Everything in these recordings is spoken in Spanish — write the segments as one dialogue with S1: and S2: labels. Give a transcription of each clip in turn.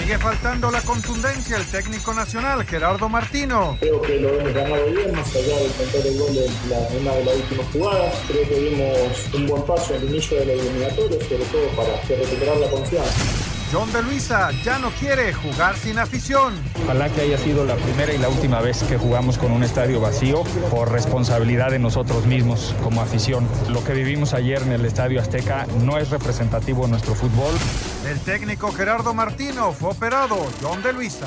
S1: Sigue faltando la contundencia el técnico nacional Gerardo Martino.
S2: Creo que lo hemos ganado bien, más allá del control de gol en la, una de las últimas jugadas. Creo que dimos un buen paso el inicio de la eliminatoria, sobre todo para recuperar la confianza.
S1: John de Luisa ya no quiere jugar sin afición.
S3: Ojalá que haya sido la primera y la última vez que jugamos con un estadio vacío por responsabilidad de nosotros mismos como afición. Lo que vivimos ayer en el Estadio Azteca no es representativo de nuestro fútbol.
S1: El técnico Gerardo Martino fue operado. John de Luisa.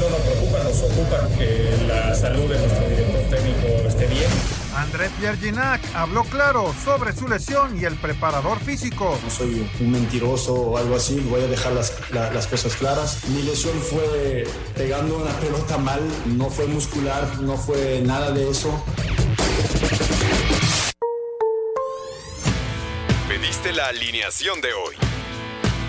S4: No nos preocupa, nos ocupa que la salud de nuestro director técnico esté bien.
S1: André Pierre Ginac habló claro sobre su lesión y el preparador físico.
S5: No soy un mentiroso o algo así, voy a dejar las, la, las cosas claras. Mi lesión fue pegando una pelota mal, no fue muscular, no fue nada de eso.
S6: Pediste la alineación de hoy.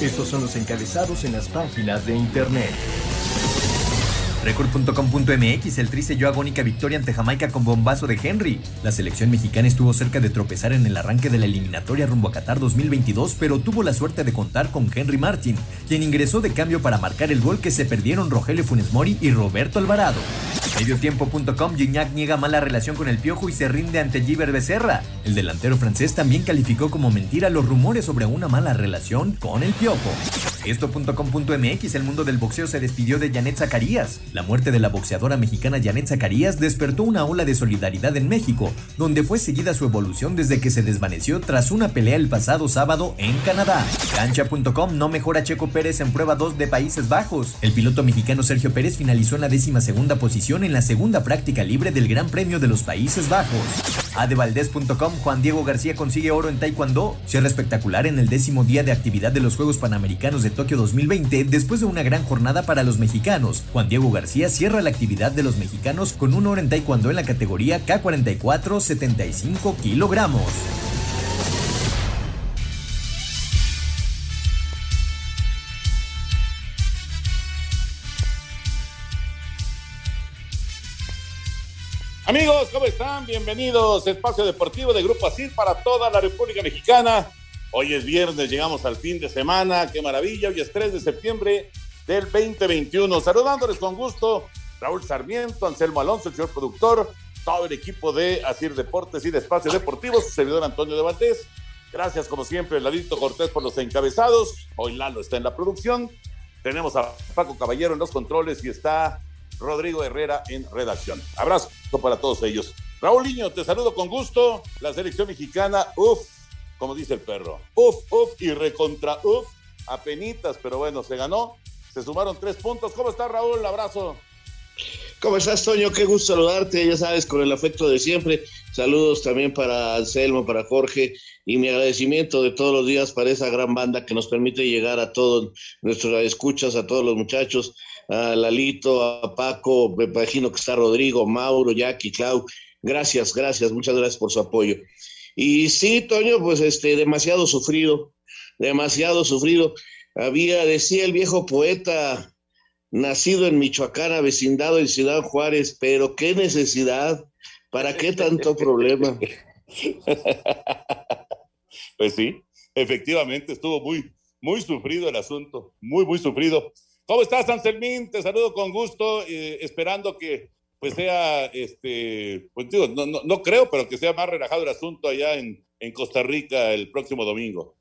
S7: Estos son los encabezados en las páginas de internet. Record.com.mx, el Tri selló agónica victoria ante Jamaica con bombazo de Henry. La selección mexicana estuvo cerca de tropezar en el arranque de la eliminatoria rumbo a Qatar 2022, pero tuvo la suerte de contar con Henry Martin, quien ingresó de cambio para marcar el gol que se perdieron Rogelio Funes Mori y Roberto Alvarado. Mediotiempo.com, Gignac niega mala relación con el Piojo y se rinde ante Giver Becerra. El delantero francés también calificó como mentira los rumores sobre una mala relación con el Piojo. Esto.com.mx, el mundo del boxeo se despidió de Janet Zacarías. La muerte de la boxeadora mexicana Janet Zacarías despertó una ola de solidaridad en México, donde fue seguida su evolución desde que se desvaneció tras una pelea el pasado sábado en Canadá. Cancha.com no mejora Checo Pérez en prueba 2 de Países Bajos. El piloto mexicano Sergio Pérez finalizó en la décima segunda posición en la segunda práctica libre del Gran Premio del los Países Bajos. Adevaldez.com Juan Diego García consigue oro en Taekwondo. Cierra espectacular en el décimo día de actividad de los Juegos Panamericanos de Tokio 2020 después de una gran jornada para los mexicanos. Juan Diego García cierra la actividad de los mexicanos con un oro en Taekwondo en la categoría K44 75 kilogramos.
S8: Amigos, ¿cómo están? Bienvenidos a Espacio Deportivo de Grupo Asir para toda la República Mexicana. Hoy es viernes, llegamos al fin de semana, qué maravilla. Hoy es 3 de septiembre del 2021. Saludándoles con gusto, Raúl Sarmiento, Anselmo Alonso, el señor productor, todo el equipo de Asir Deportes y de Espacio Deportivo, su servidor Antonio de Valdés. Gracias, como siempre, Ladito Cortés por los encabezados. Hoy Lalo está en la producción. Tenemos a Paco Caballero en los controles y está Rodrigo Herrera en redacción. Abrazo para todos ellos. Raúl Niño, te saludo con gusto. La selección mexicana, uff, como dice el perro, uff, uff y recontra uff, apenitas, pero bueno, se ganó. Se sumaron tres puntos. ¿Cómo está Raúl? Abrazo.
S9: ¿Cómo estás, Toño? Qué gusto saludarte, ya sabes, con el afecto de siempre. Saludos también para Anselmo, para Jorge y mi agradecimiento de todos los días para esa gran banda que nos permite llegar a todos nuestros escuchas, a todos los muchachos, a Lalito, a Paco, me imagino que está Rodrigo, Mauro, Jackie, Clau. Gracias, gracias, muchas gracias por su apoyo. Y sí, Toño, pues este, demasiado sufrido, demasiado sufrido. Había, decía el viejo poeta, nacido en Michoacán, vecindado en Ciudad Juárez, pero qué necesidad, ¿para qué tanto problema?
S8: Pues sí, efectivamente estuvo muy, muy sufrido el asunto, muy, muy sufrido. ¿Cómo estás, Anselmín? Te saludo con gusto, eh, esperando que pues sea, este, pues digo, no, no, no, creo, pero que sea más relajado el asunto allá en, en Costa Rica el próximo domingo.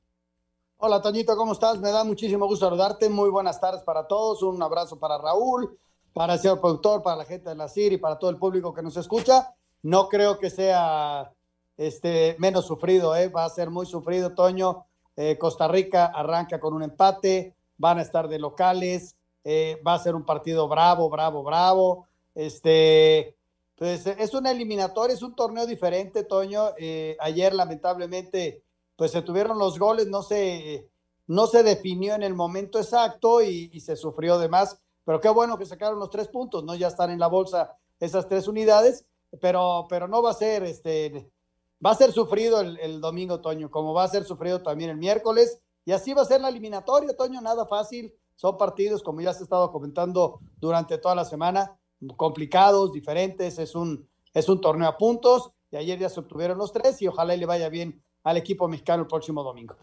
S10: Hola, Toñito, ¿cómo estás? Me da muchísimo gusto saludarte. Muy buenas tardes para todos. Un abrazo para Raúl, para el señor productor, para la gente de la CIR y para todo el público que nos escucha. No creo que sea este, menos sufrido, ¿eh? va a ser muy sufrido, Toño. Eh, Costa Rica arranca con un empate, van a estar de locales, eh, va a ser un partido bravo, bravo, bravo. Este, pues es una eliminatoria, es un torneo diferente, Toño. Eh, ayer, lamentablemente, pues se tuvieron los goles, no se, no se definió en el momento exacto y, se sufrió de más. Pero qué bueno que sacaron los tres puntos, ¿no? Ya están en la bolsa esas tres unidades, pero, pero no va a ser, este, va a ser sufrido el, el domingo, Toño, como va a ser sufrido también el miércoles. Y así va a ser la eliminatoria, Toño, nada fácil. Son partidos, como ya se estado comentando durante toda la semana, complicados, diferentes. Es un, es un torneo a puntos y ayer ya se obtuvieron los tres y ojalá le vaya bien al equipo mexicano el próximo domingo.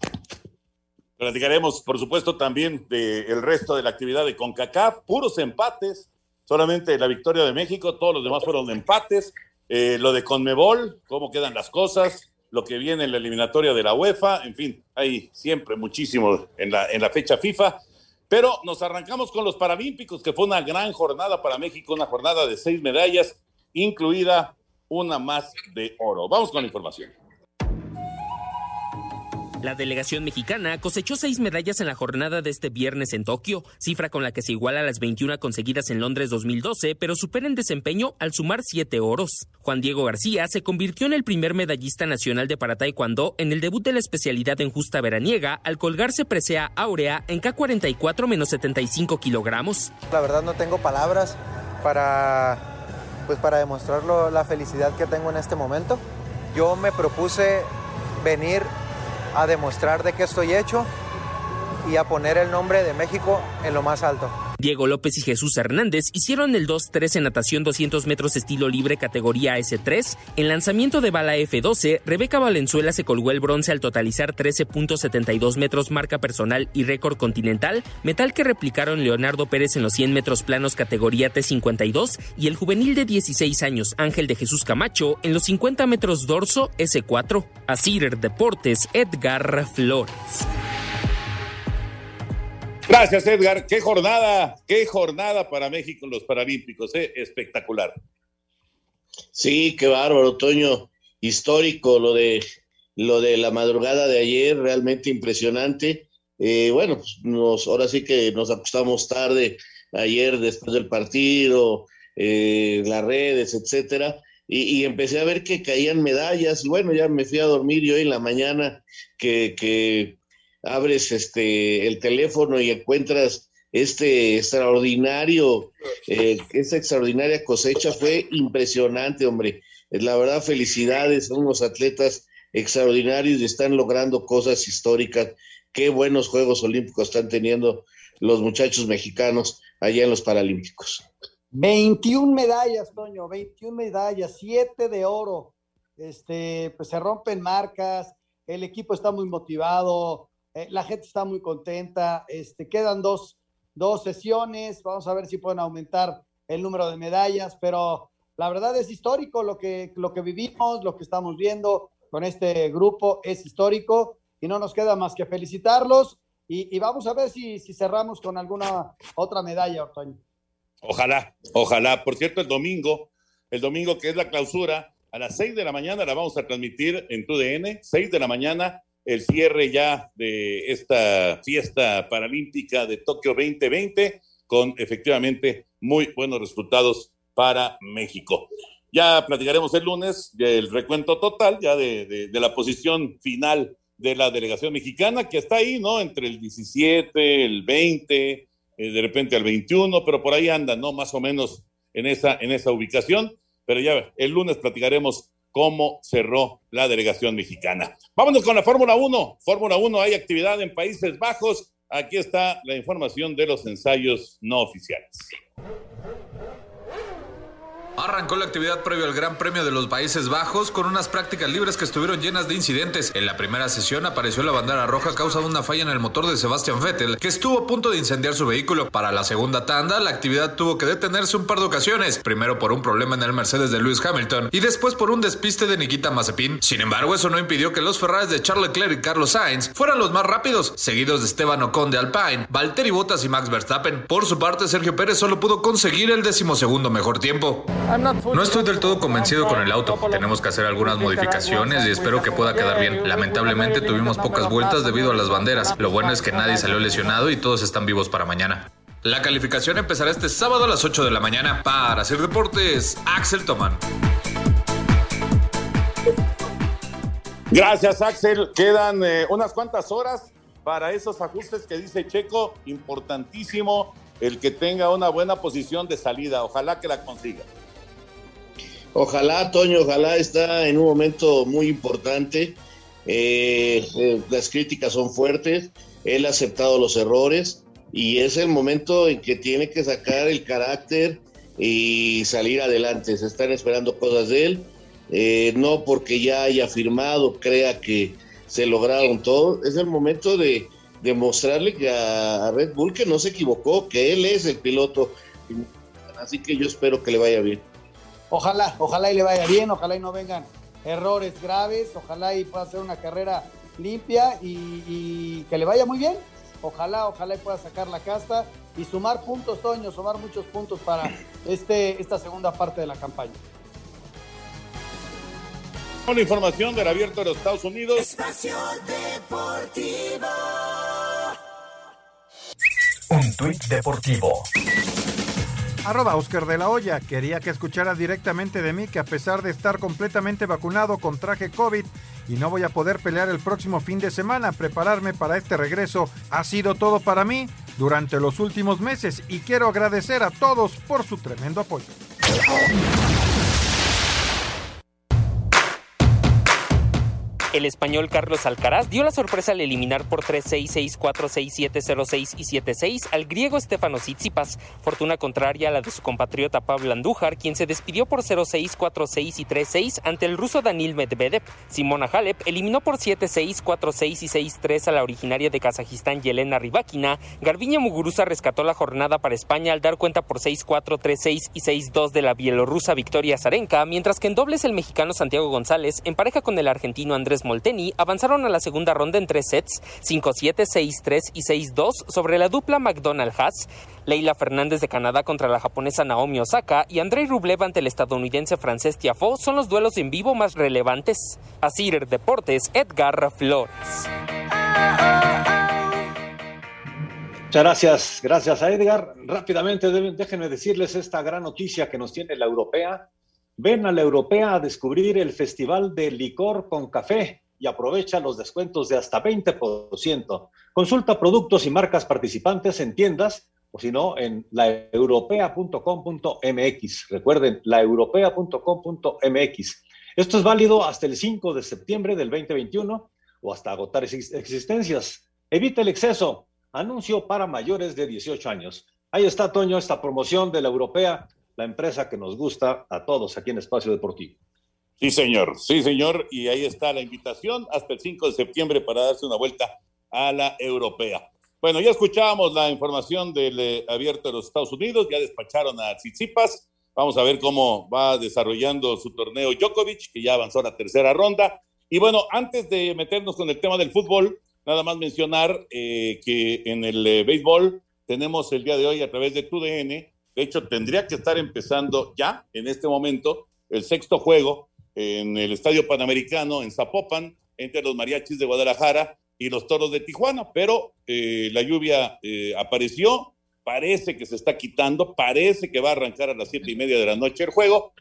S8: Platicaremos, por supuesto, también del resto de la actividad de CONCACAF, puros empates, solamente la victoria de México, todos los demás fueron empates. Eh, lo de Conmebol, cómo quedan las cosas, lo que viene en la eliminatoria de la UEFA, en fin, hay siempre muchísimo en la, en la fecha FIFA. Pero nos arrancamos con los Paralímpicos, que fue una gran jornada para México, una jornada de seis medallas, incluida una más de oro. Vamos con la información.
S11: La delegación mexicana cosechó seis medallas en la jornada de este viernes en Tokio, cifra con la que se iguala a las 21 conseguidas en Londres 2012, pero supera en desempeño al sumar siete oros. Juan Diego García se convirtió en el primer medallista nacional de para taekwondo en el debut de la especialidad en justa veraniega al colgarse presea áurea en K44 menos 75 kilogramos.
S12: La verdad no tengo palabras para, pues para demostrar la felicidad que tengo en este momento. Yo me propuse venir a demostrar de qué estoy hecho y a poner el nombre de México en lo más alto.
S11: Diego López y Jesús Hernández hicieron el 2-3 en natación 200 metros estilo libre categoría S3. En lanzamiento de bala F12, Rebeca Valenzuela se colgó el bronce al totalizar 13.72 metros marca personal y récord continental, metal que replicaron Leonardo Pérez en los 100 metros planos categoría T52 y el juvenil de 16 años Ángel de Jesús Camacho en los 50 metros dorso S4. Asir Deportes Edgar Flores.
S8: Gracias, Edgar. Qué jornada, qué jornada para México en los Paralímpicos, ¿eh? espectacular.
S9: Sí, qué bárbaro, Toño. Histórico lo de lo de la madrugada de ayer, realmente impresionante. Eh, bueno, pues nos, ahora sí que nos acostamos tarde ayer después del partido, eh, las redes, etcétera, y, y, empecé a ver que caían medallas. Y bueno, ya me fui a dormir y hoy en la mañana que, que abres este el teléfono y encuentras este extraordinario, eh, esta extraordinaria cosecha fue impresionante, hombre. La verdad, felicidades, son unos atletas extraordinarios y están logrando cosas históricas. Qué buenos Juegos Olímpicos están teniendo los muchachos mexicanos allá en los Paralímpicos.
S10: 21 medallas, Toño, 21 medallas, 7 de oro. Este, pues se rompen marcas, el equipo está muy motivado, eh, la gente está muy contenta. Este, quedan dos, dos sesiones. Vamos a ver si pueden aumentar el número de medallas, pero la verdad es histórico lo que, lo que vivimos, lo que estamos viendo con este grupo es histórico y no nos queda más que felicitarlos y, y vamos a ver si, si, cerramos con alguna otra medalla, Ortoño.
S8: Ojalá, ojalá. Por cierto, el domingo, el domingo que es la clausura, a las seis de la mañana la vamos a transmitir en TUDN, seis de la mañana, el cierre ya de esta fiesta paralímpica de Tokio 2020 con efectivamente muy buenos resultados para México. Ya platicaremos el lunes del recuento total, ya de, la posición final de la delegación mexicana, que está ahí, ¿no? Entre el 17, el 20, eh, de repente al 21, pero por ahí anda, ¿no? Más o menos en esa, en esa ubicación. Pero ya el lunes platicaremos cómo cerró la delegación mexicana. Vámonos con la Fórmula 1. Fórmula 1, hay actividad en Países Bajos. Aquí está la información de los ensayos no oficiales.
S13: Arrancó la actividad previo al Gran Premio de los Países Bajos con unas prácticas libres que estuvieron llenas de incidentes. En la primera sesión apareció la bandera roja a causa de una falla en el motor de Sebastian Vettel, que estuvo a punto de incendiar su vehículo. Para la segunda tanda, la actividad tuvo que detenerse un par de ocasiones, primero por un problema en el Mercedes de Lewis Hamilton y después por un despiste de Nikita Mazepin. Sin embargo, eso no impidió que los Ferraris de Charles Leclerc y Carlos Sainz fueran los más rápidos, seguidos de Esteban Ocon de Alpine, Valtteri Bottas y Max Verstappen. Por su parte, Sergio Pérez solo pudo conseguir el decimosegundo mejor tiempo. No estoy del todo convencido con el auto. Tenemos que hacer algunas modificaciones y espero que pueda quedar bien. Lamentablemente tuvimos pocas vueltas debido a las banderas. Lo bueno es que nadie salió lesionado y todos están vivos para mañana. La calificación empezará este sábado a las 8 de la mañana. Para hacer deportes, Axel Toman.
S8: Gracias, Axel. Quedan eh, unas cuantas horas para esos ajustes que dice Checo. Importantísimo el que tenga una buena posición de salida. Ojalá que la consiga.
S9: Ojalá, Toño, ojalá está en un momento muy importante. Eh, eh, las críticas son fuertes, él ha aceptado los errores y es el momento en que tiene que sacar el carácter y salir adelante. Se están esperando cosas de él, eh, no porque ya haya firmado, crea que se lograron todo. Es el momento de demostrarle que a Red Bull que no se equivocó, que él es el piloto. Así que yo espero que le vaya bien.
S10: Ojalá, ojalá y le vaya bien, ojalá y no vengan errores graves, ojalá y pueda hacer una carrera limpia y, que le vaya muy bien. Ojalá, ojalá y pueda sacar la casta y sumar puntos, Toño, sumar muchos puntos para este, esta segunda parte de la campaña.
S8: Con la información del abierto de los Estados Unidos.
S14: Espacio Deportivo.
S15: Un tuit deportivo
S1: Arroba Oscar de la Hoya. Quería que escuchara directamente de mí que a pesar de estar completamente vacunado con traje COVID y no voy a poder pelear el próximo fin de semana, prepararme para este regreso ha sido todo para mí durante los últimos meses y quiero agradecer a todos por su tremendo apoyo.
S11: El español Carlos Alcaraz dio la sorpresa al eliminar por 3-6, 6-4, 6-7, 0-6 y 7-6 al griego Stefano Tsitsipas, fortuna contraria a la de su compatriota Pablo Andújar, quien se despidió por 0-6, 4-6 y 3-6 ante el ruso Danil Medvedev. Simona Halep eliminó por 7-6, 4-6 y 6-3 a la originaria de Kazajistán Yelena Rybakina. Garbiña Muguruza rescató la jornada para España al dar cuenta por 6-4, 3-6 y 6-2 de la bielorrusa Victoria Zarenka, mientras que en dobles el mexicano Santiago González, en pareja con el argentino Andrés Molteni avanzaron a la segunda ronda en tres sets, 5-7, 6-3 y 6-2 sobre la dupla McDonald-Haas, Leila Fernández de Canadá contra la japonesa Naomi Osaka y Andrei Rublev ante el estadounidense francés Tiafoe son los duelos en vivo más relevantes. Así Deportes, Edgar Flores.
S16: Muchas gracias, gracias a Edgar. Rápidamente déjenme decirles esta gran noticia que nos tiene la europea. Ven a la europea a descubrir el Festival de Licor con Café y aprovecha los descuentos de hasta 20%. Consulta productos y marcas participantes en tiendas o si no en laeuropea.com.mx. Recuerden, laeuropea.com.mx. Esto es válido hasta el 5 de septiembre del 2021 o hasta agotar existencias. Evita el exceso. Anuncio para mayores de 18 años. Ahí está, Toño, esta promoción de la Europea la empresa que nos gusta a todos aquí en Espacio Deportivo.
S8: Sí, señor, sí, señor. Y ahí está la invitación hasta el 5 de septiembre para darse una vuelta a la europea. Bueno, ya escuchábamos la información del eh, abierto de los Estados Unidos, ya despacharon a Tsitsipas. Vamos a ver cómo va desarrollando su torneo Djokovic, que ya avanzó a la tercera ronda. Y bueno, antes de meternos con el tema del fútbol, nada más mencionar eh, que en el eh, béisbol tenemos el día de hoy a través de TUDN de hecho, tendría que estar empezando ya, en este momento, el sexto juego en el Estadio Panamericano en Zapopan, entre los mariachis de Guadalajara y los toros de Tijuana, pero eh, la lluvia eh, apareció, parece que se está quitando, parece que va a arrancar a las siete y media de la noche el juego,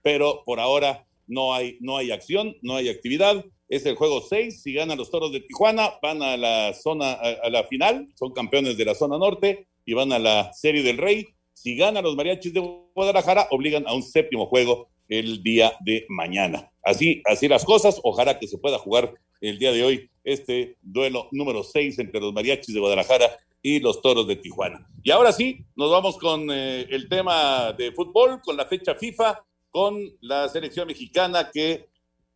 S8: pero por ahora no hay, no hay acción, no hay actividad. Es el juego seis, si ganan los toros de Tijuana, van a la zona, a la final, son campeones de la zona norte y van a la serie del Rey si ganan los mariachis de Guadalajara, obligan a un séptimo juego el día de mañana. Así, así las cosas. Ojalá que se pueda jugar el día de hoy este duelo número 6 entre los mariachis de Guadalajara y los Toros de Tijuana. Y ahora sí, nos vamos con eh, el tema de fútbol, con la fecha FIFA, con la selección mexicana que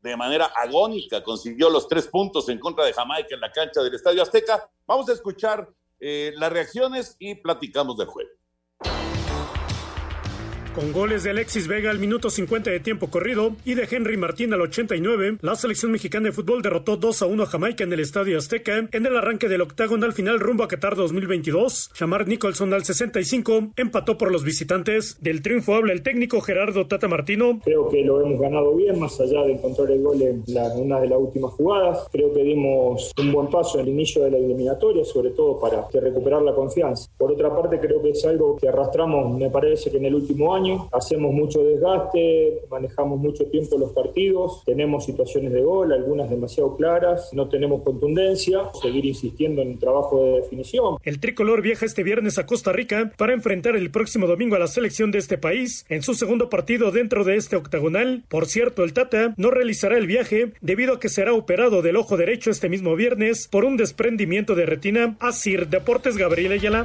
S8: de manera agónica consiguió los tres puntos en contra de Jamaica en la cancha del Estadio Azteca. Vamos a escuchar eh, las reacciones y platicamos del juego.
S17: Con goles de Alexis Vega al minuto 50 de tiempo corrido y de Henry Martín al 89, la selección mexicana de fútbol derrotó 2 a 1 a Jamaica en el Estadio Azteca en el arranque del octagonal final rumbo a Qatar 2022. Shamar Nicholson al 65 empató por los visitantes. Del triunfo habla el técnico Gerardo Tata Martino.
S2: Creo que lo hemos ganado bien, más allá de encontrar el gol en la, una de las últimas jugadas. Creo que dimos un buen paso en el inicio de la eliminatoria, sobre todo para recuperar la confianza. Por otra parte, creo que es algo que arrastramos, me parece que en el último año hacemos mucho desgaste, manejamos mucho tiempo los partidos, tenemos situaciones de gol, algunas demasiado claras, no tenemos contundencia, seguir insistiendo en el trabajo de definición.
S17: El tricolor viaja este viernes a Costa Rica para enfrentar el próximo domingo a la selección de este país en su segundo partido dentro de este octagonal. Por cierto, el Tata no realizará el viaje debido a que será operado del ojo derecho este mismo viernes por un desprendimiento de retina. Asir Deportes Gabriel Ayala.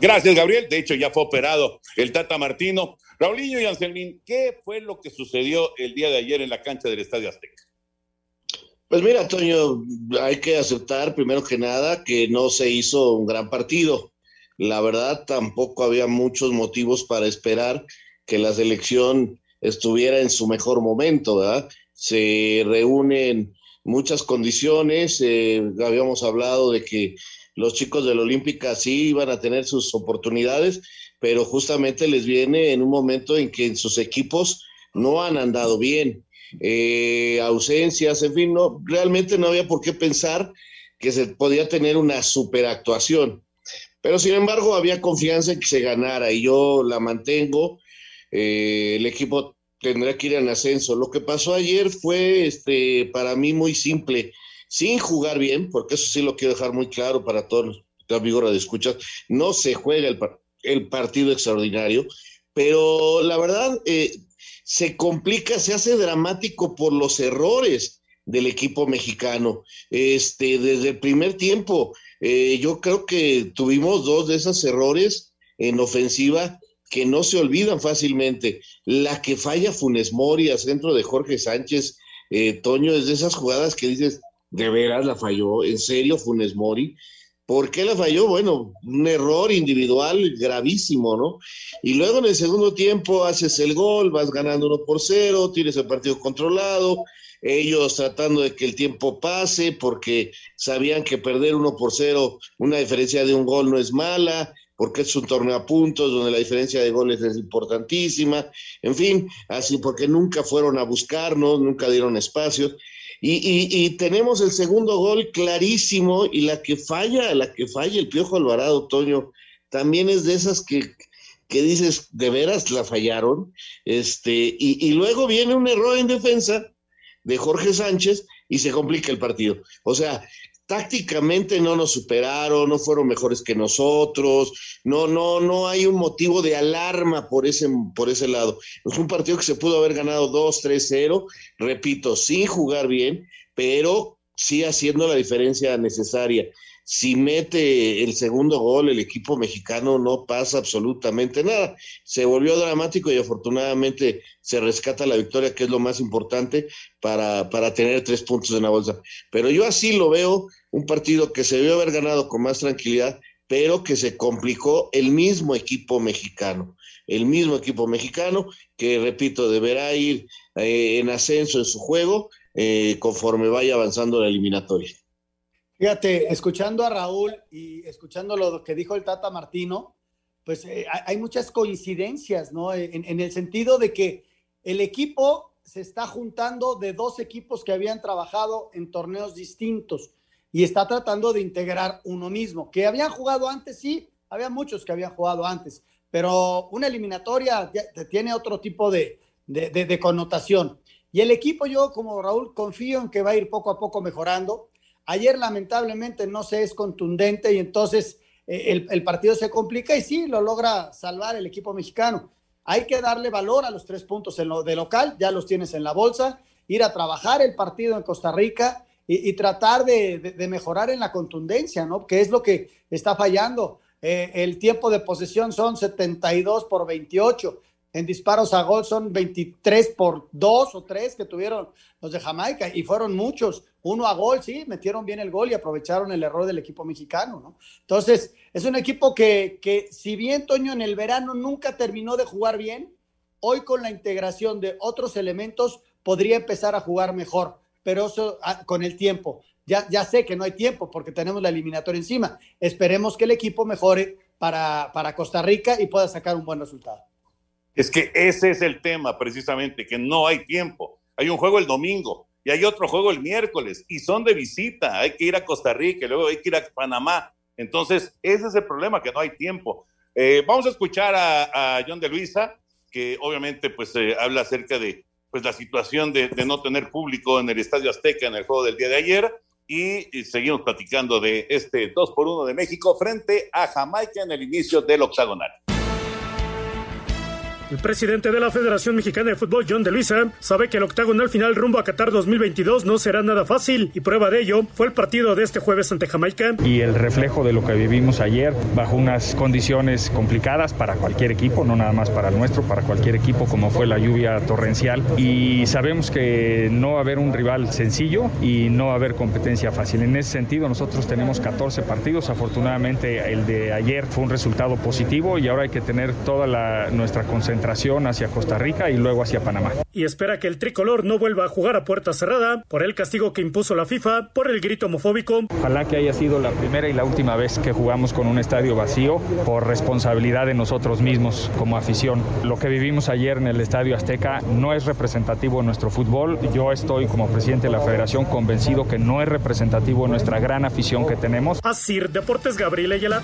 S8: Gracias, Gabriel. De hecho, ya fue operado el Tata Martino. Raulinho y Anselmín, ¿qué fue lo que sucedió el día de ayer en la cancha del Estadio Azteca?
S9: Pues mira, Toño, hay que aceptar primero que nada que no se hizo un gran partido. La verdad, tampoco había muchos motivos para esperar que la selección estuviera en su mejor momento, ¿verdad? Se reúnen muchas condiciones, eh, habíamos hablado de que los chicos de la Olímpica sí iban a tener sus oportunidades, pero justamente les viene en un momento en que sus equipos no han andado bien. Eh, ausencias, en fin, no, realmente no había por qué pensar que se podía tener una superactuación. Pero sin embargo, había confianza en que se ganara y yo la mantengo. Eh, el equipo tendrá que ir en ascenso. Lo que pasó ayer fue este, para mí muy simple sin jugar bien, porque eso sí lo quiero dejar muy claro para todos los amigos de escuchas, no se juega el, partido extraordinario, pero la verdad eh, se complica, se hace dramático por los errores del equipo mexicano. Este, desde el primer tiempo, eh, yo creo que tuvimos dos de esos errores en ofensiva que no se olvidan fácilmente. La que falla Funes Mori centro de Jorge Sánchez, eh, Toño, es de esas jugadas que dices, de veras la falló, en serio Funes Mori. ¿Por qué la falló? Bueno, un error individual gravísimo, ¿no? Y luego en el segundo tiempo haces el gol, vas ganando uno por cero, tienes el partido controlado, ellos tratando de que el tiempo pase porque sabían que perder uno por cero, una diferencia de un gol no es mala, porque es un torneo a puntos donde la diferencia de goles es importantísima, en fin, así porque nunca fueron a buscarnos, nunca dieron espacios. Y, tenemos el segundo gol clarísimo y la que falla, la que falla el Piojo Alvarado, Toño, también es de esas que, que dices, de veras la fallaron. Este, y, y luego viene un error en defensa de Jorge Sánchez y se complica el partido. O sea, tácticamente no nos superaron, no fueron mejores que nosotros, no, no, no hay un motivo de alarma por ese, por ese lado. Es un partido que se pudo haber ganado 2-3-0, repito, sin jugar bien, pero sí haciendo la diferencia necesaria si mete el segundo gol, el equipo mexicano no pasa absolutamente nada. Se volvió dramático y afortunadamente se rescata la victoria, que es lo más importante para, para tener tres puntos en la bolsa. Pero yo así lo veo, un partido que se debió haber ganado con más tranquilidad, pero que se complicó el mismo equipo mexicano. El mismo equipo mexicano que, repito, deberá ir eh, en ascenso en su juego eh, conforme vaya avanzando la eliminatoria.
S10: Fíjate, escuchando a Raúl y escuchando lo que dijo el Tata Martino, pues eh, hay muchas coincidencias, ¿no? En, en, el sentido de que el equipo se está juntando de dos equipos que habían trabajado en torneos distintos y está tratando de integrar uno mismo, que habían jugado antes, sí, había muchos que habían jugado antes, pero una eliminatoria tiene otro tipo de, de connotación. Y el equipo, yo como Raúl, confío en que va a ir poco a poco mejorando Ayer lamentablemente no se es contundente y entonces eh, el, partido se complica y sí, lo logra salvar el equipo mexicano. Hay que darle valor a los tres puntos en lo de local, ya los tienes en la bolsa, ir a trabajar el partido en Costa Rica y, tratar de, mejorar en la contundencia, ¿no? Que es lo que está fallando. Eh, el tiempo de posesión son 72 por 28. En disparos a gol son 23 por 2 o 3 que tuvieron los de Jamaica y fueron muchos. Uno a gol, sí, metieron bien el gol y aprovecharon el error del equipo mexicano, ¿no? Entonces, es un equipo que, que si bien Toño en el verano nunca terminó de jugar bien, hoy con la integración de otros elementos podría empezar a jugar mejor, pero eso ah, con el tiempo. Ya, ya sé que no hay tiempo porque tenemos la eliminatoria encima. Esperemos que el equipo mejore para, para Costa Rica y pueda sacar un buen resultado.
S8: Es que ese es el tema precisamente, que no hay tiempo. Hay un juego el domingo y hay otro juego el miércoles y son de visita. Hay que ir a Costa Rica y luego hay que ir a Panamá. Entonces, ese es el problema, que no hay tiempo. Eh, vamos a escuchar a, John de Luisa, que obviamente pues eh, habla acerca de pues la situación de, no tener público en el Estadio Azteca en el juego del día de ayer y, seguimos platicando de este 2 por 1 de México frente a Jamaica en el inicio del octagonal.
S17: El presidente de la Federación Mexicana de Fútbol, John de Luisa, sabe que el octagonal final rumbo a Qatar 2022 no será nada fácil y prueba de ello fue el partido de este jueves ante Jamaica.
S3: Y el reflejo de lo que vivimos ayer bajo unas condiciones complicadas para cualquier equipo, no nada más para el nuestro, para cualquier equipo como fue la lluvia torrencial. Y sabemos que no va a haber un rival sencillo y no va a haber competencia fácil. En ese sentido, nosotros tenemos 14 partidos. Afortunadamente, el de ayer fue un resultado positivo y ahora hay que tener toda la, nuestra concentración hacia Costa Rica y luego hacia Panamá.
S17: Y espera que el tricolor no vuelva a jugar a puerta cerrada por el castigo que impuso la FIFA por el grito homofóbico.
S3: Ojalá que haya sido la primera y la última vez que jugamos con un estadio vacío por responsabilidad de nosotros mismos como afición. Lo que vivimos ayer en el Estadio Azteca no es representativo de nuestro fútbol. Yo estoy como presidente de la federación convencido que no es representativo de nuestra gran afición que tenemos.
S17: Así, Deportes Gabriel Ayala.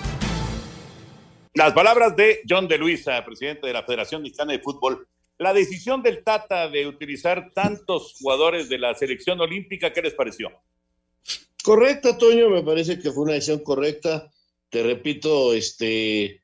S8: Las palabras de John de Luisa, presidente de la Federación Mexicana de Fútbol. La decisión del Tata de utilizar tantos jugadores de la selección olímpica, ¿qué les pareció?
S9: Correcta, Toño, me parece que fue una decisión correcta. Te repito, este,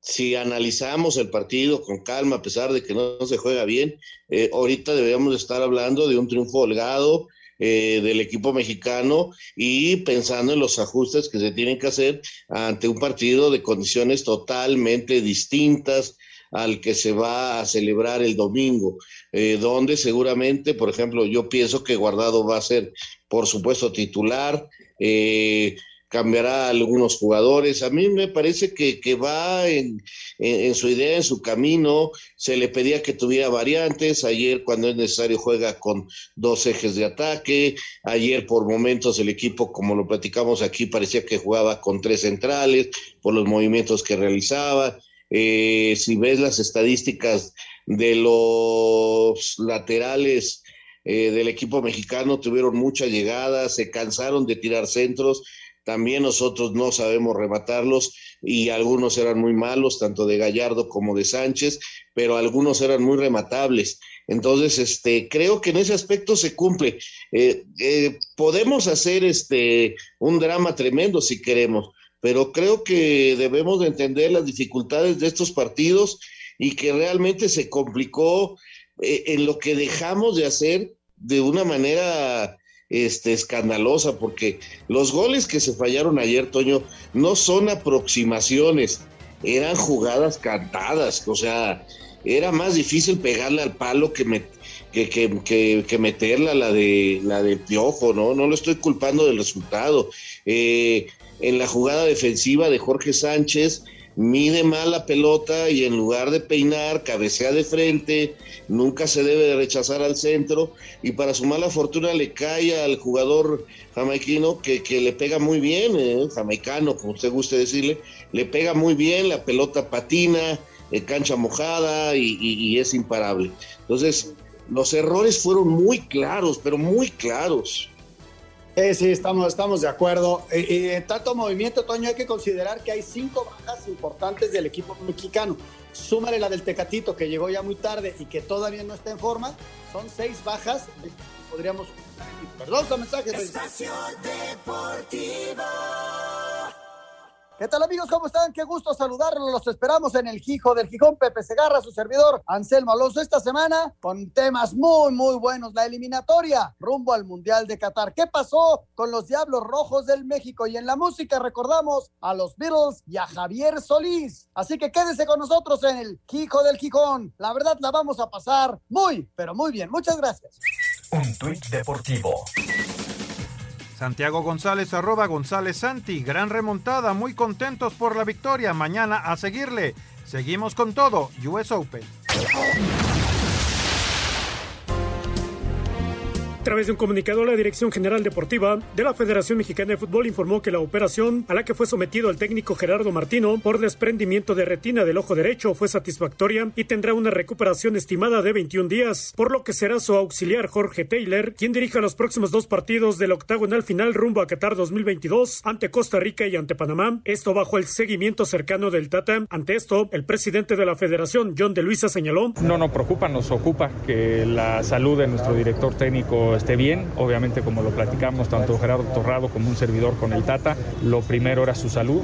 S9: si analizamos el partido con calma, a pesar de que no, se juega bien, eh, ahorita deberíamos estar hablando de un triunfo holgado eh, del equipo mexicano y pensando en los ajustes que se tienen que hacer ante un partido de condiciones totalmente distintas al que se va a celebrar el domingo, eh, donde seguramente, por ejemplo, yo pienso que Guardado va a ser, por supuesto, titular. Eh, cambiará algunos jugadores. A mí me parece que, que va en, en, su idea, en su camino. Se le pedía que tuviera variantes. Ayer, cuando es necesario, juega con dos ejes de ataque. Ayer, por momentos, el equipo, como lo platicamos aquí, parecía que jugaba con tres centrales por los movimientos que realizaba. Eh, si ves las estadísticas de los laterales, eh, del equipo mexicano tuvieron mucha llegada, se cansaron de tirar centros, también nosotros no sabemos rematarlos y algunos eran muy malos, tanto de Gallardo como de Sánchez, pero algunos eran muy rematables. Entonces, este, creo que en ese aspecto se cumple. Eh, eh, podemos hacer este, un drama tremendo si queremos, pero creo que debemos de entender las dificultades de estos partidos y que realmente se complicó eh, en lo que dejamos de hacer de una manera este, escandalosa, porque los goles que se fallaron ayer, Toño, no son aproximaciones, eran jugadas cantadas, o sea, era más difícil pegarle al palo que, me, que, que, que, meterla la de la del piojo, ¿no? No lo estoy culpando del resultado. Eh, en la jugada defensiva de Jorge Sánchez, mide mal la pelota y en lugar de peinar, cabecea de frente, nunca se debe de rechazar al centro y para su mala fortuna le cae al jugador jamaiquino que, que le pega muy bien, eh, jamaicano, como usted guste decirle, le pega muy bien, la pelota patina, eh, cancha mojada y, es imparable. Entonces, los errores fueron muy claros, pero muy claros.
S10: Sí, sí, estamos, estamos de acuerdo. Y, en tanto movimiento, Toño, hay que considerar que hay cinco bajas importantes del equipo mexicano. Súmale la del Tecatito, que llegó ya muy tarde y que todavía no está en forma. Son seis bajas. Podríamos. Perdón, mensajes. Estación. ¿Qué tal amigos? ¿Cómo están? Qué gusto saludarlos. Los esperamos en el Gijo del Gijón. Pepe Segarra, su servidor Anselmo Alonso, esta semana con temas muy, muy buenos. La eliminatoria rumbo al Mundial de Qatar. ¿Qué pasó con los Diablos Rojos del México? Y en la música recordamos a los Beatles y a Javier Solís. Así que quédese con nosotros en el Gijo del Gijón. La verdad la vamos a pasar muy, pero muy bien. Muchas gracias.
S15: Un tuit deportivo.
S1: Santiago González, arroba González Santi. Gran remontada, muy contentos por la victoria. Mañana a seguirle. Seguimos con todo. US Open.
S17: Través de un comunicado, la Dirección General Deportiva de la Federación Mexicana de Fútbol informó que la operación a la que fue sometido el técnico Gerardo Martino por desprendimiento de retina del ojo derecho fue satisfactoria y tendrá una recuperación estimada de 21 días, por lo que será su auxiliar Jorge Taylor quien dirija los próximos dos partidos del octagonal final rumbo a Qatar 2022 ante Costa Rica y ante Panamá. Esto bajo el seguimiento cercano del Tata. Ante esto, el presidente de la Federación, John de Luisa, señaló:
S3: No nos preocupa, nos ocupa que la salud de nuestro director técnico esté bien. Obviamente, como lo platicamos, tanto Gerardo Torrado como un servidor con el Tata, lo primero era su salud